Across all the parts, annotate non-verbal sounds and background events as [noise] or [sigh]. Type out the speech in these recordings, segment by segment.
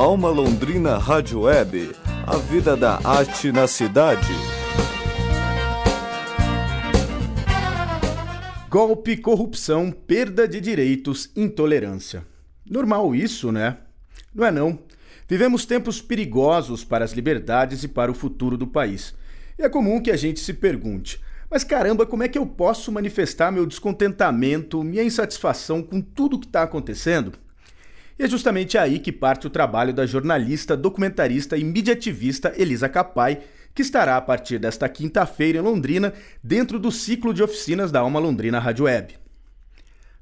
Alma Londrina Rádio Web, a vida da arte na cidade. Golpe, corrupção, perda de direitos, intolerância. Normal isso, né? Não é não. Vivemos tempos perigosos para as liberdades e para o futuro do país. E é comum que a gente se pergunte: mas caramba, como é que eu posso manifestar meu descontentamento, minha insatisfação com tudo que está acontecendo? E é justamente aí que parte o trabalho da jornalista, documentarista e mediativista Elisa Capai, que estará a partir desta quinta-feira em Londrina, dentro do ciclo de oficinas da Alma Londrina Rádio Web.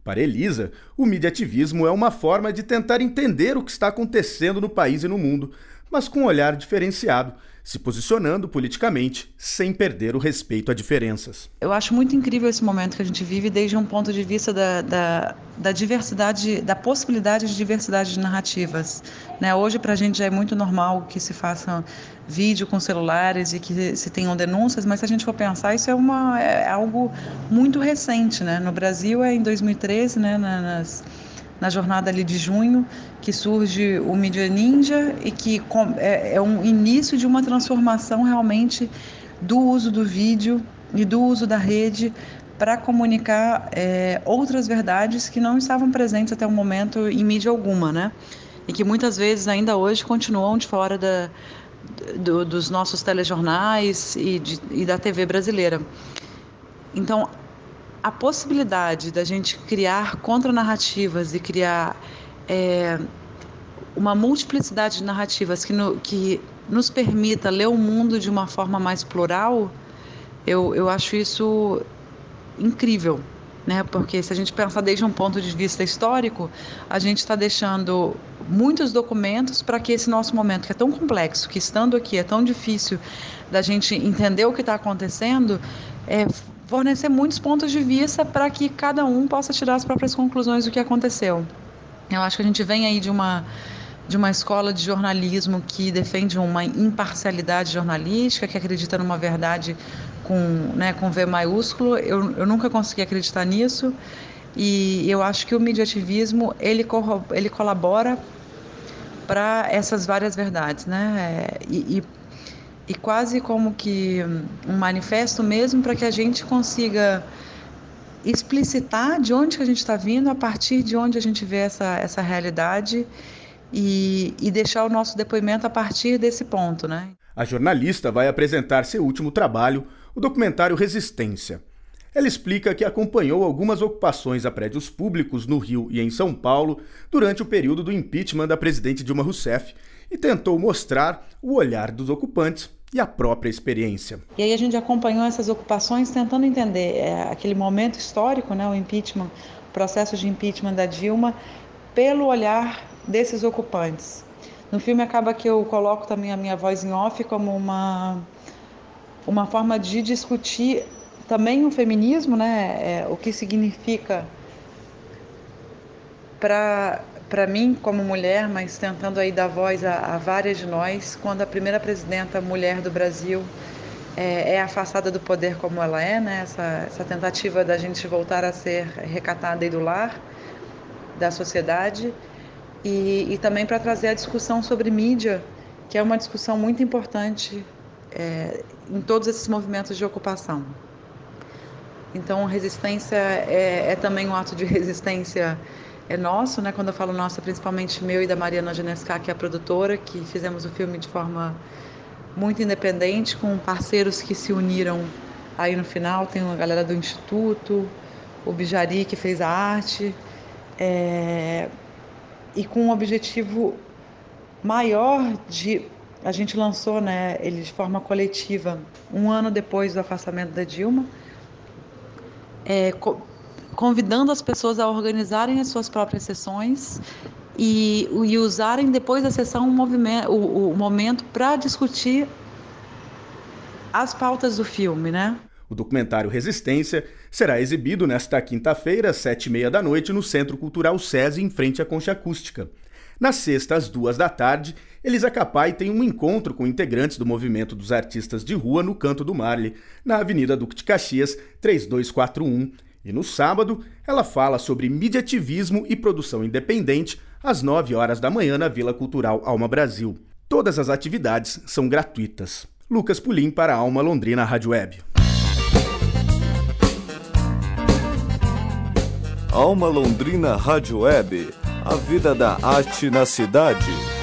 Para Elisa, o mediativismo é uma forma de tentar entender o que está acontecendo no país e no mundo, mas com um olhar diferenciado, se posicionando politicamente sem perder o respeito a diferenças. Eu acho muito incrível esse momento que a gente vive desde um ponto de vista da, da, da diversidade, da possibilidade de diversidade de narrativas. Né? Hoje, para a gente já é muito normal que se faça vídeo com celulares e que se tenham denúncias, mas se a gente for pensar, isso é, uma, é algo muito recente. Né? No Brasil, é em 2013, né, nas na jornada ali de junho, que surge o Media Ninja e que é, é um início de uma transformação realmente do uso do vídeo e do uso da rede para comunicar é, outras verdades que não estavam presentes até o momento em mídia alguma, né? E que muitas vezes ainda hoje continuam de fora da, do, dos nossos telejornais e, de, e da TV brasileira. Então, a possibilidade da gente criar contranarrativas e criar é, uma multiplicidade de narrativas que, no, que nos permita ler o mundo de uma forma mais plural, eu, eu acho isso incrível. Né? Porque se a gente pensar desde um ponto de vista histórico, a gente está deixando muitos documentos para que esse nosso momento, que é tão complexo, que estando aqui é tão difícil da gente entender o que está acontecendo, é, fornecer muitos pontos de vista para que cada um possa tirar as próprias conclusões do que aconteceu. Eu acho que a gente vem aí de uma de uma escola de jornalismo que defende uma imparcialidade jornalística, que acredita numa verdade com, né, com V maiúsculo. Eu, eu nunca consegui acreditar nisso e eu acho que o mediativismo ele, ele colabora para essas várias verdades, né? É, e, e e quase como que um manifesto mesmo para que a gente consiga explicitar de onde que a gente está vindo, a partir de onde a gente vê essa, essa realidade e, e deixar o nosso depoimento a partir desse ponto. Né? A jornalista vai apresentar seu último trabalho, o documentário Resistência. Ela explica que acompanhou algumas ocupações a prédios públicos no Rio e em São Paulo durante o período do impeachment da presidente Dilma Rousseff e tentou mostrar o olhar dos ocupantes e a própria experiência. E aí a gente acompanhou essas ocupações tentando entender é, aquele momento histórico, né, o impeachment, o processo de impeachment da Dilma, pelo olhar desses ocupantes. No filme acaba que eu coloco também a minha voz em off como uma uma forma de discutir também o feminismo, né, é, o que significa para para mim como mulher, mas tentando aí dar voz a, a, várias de nós, quando a primeira presidenta mulher do Brasil é, é, afastada do poder como ela é, né? essa, essa tentativa da gente voltar a ser recatada e do lar, da sociedade, e, e também para trazer a discussão sobre mídia, que é uma discussão muito importante é, em todos esses movimentos de ocupação. Então, resistência é, é também um ato de [laughs] resistência é nosso, né? Quando eu falo nossa, principalmente meu e da Mariana Genesca, que é a produtora, que fizemos o filme de forma muito independente, com parceiros que se uniram aí no final. Tem a galera do Instituto, o Bijari, que fez a arte, é... e com um objetivo maior de. A gente lançou né, ele de forma coletiva um ano depois do afastamento da Dilma. É, convidando as pessoas a organizarem as suas próprias sessões e, e usarem depois da sessão o, o momento para discutir as pautas do filme, né? O documentário Resistência será exibido nesta quinta-feira, às sete e meia da noite, no Centro Cultural SESI, em frente à Concha Acústica. Na sexta, às duas da tarde, Elisa Capai tem um encontro com integrantes do movimento dos artistas de rua no Canto do Marle, na Avenida Duque de Caxias, 3241, E no sábado, ela fala sobre mediativismo e produção independente às 9 horas da manhã na Vila Cultural Alma Brasil. Todas as atividades são gratuitas. Lucas Pulim para a Alma Londrina Rádio Web. Alma Londrina Rádio Web. A vida da arte na cidade.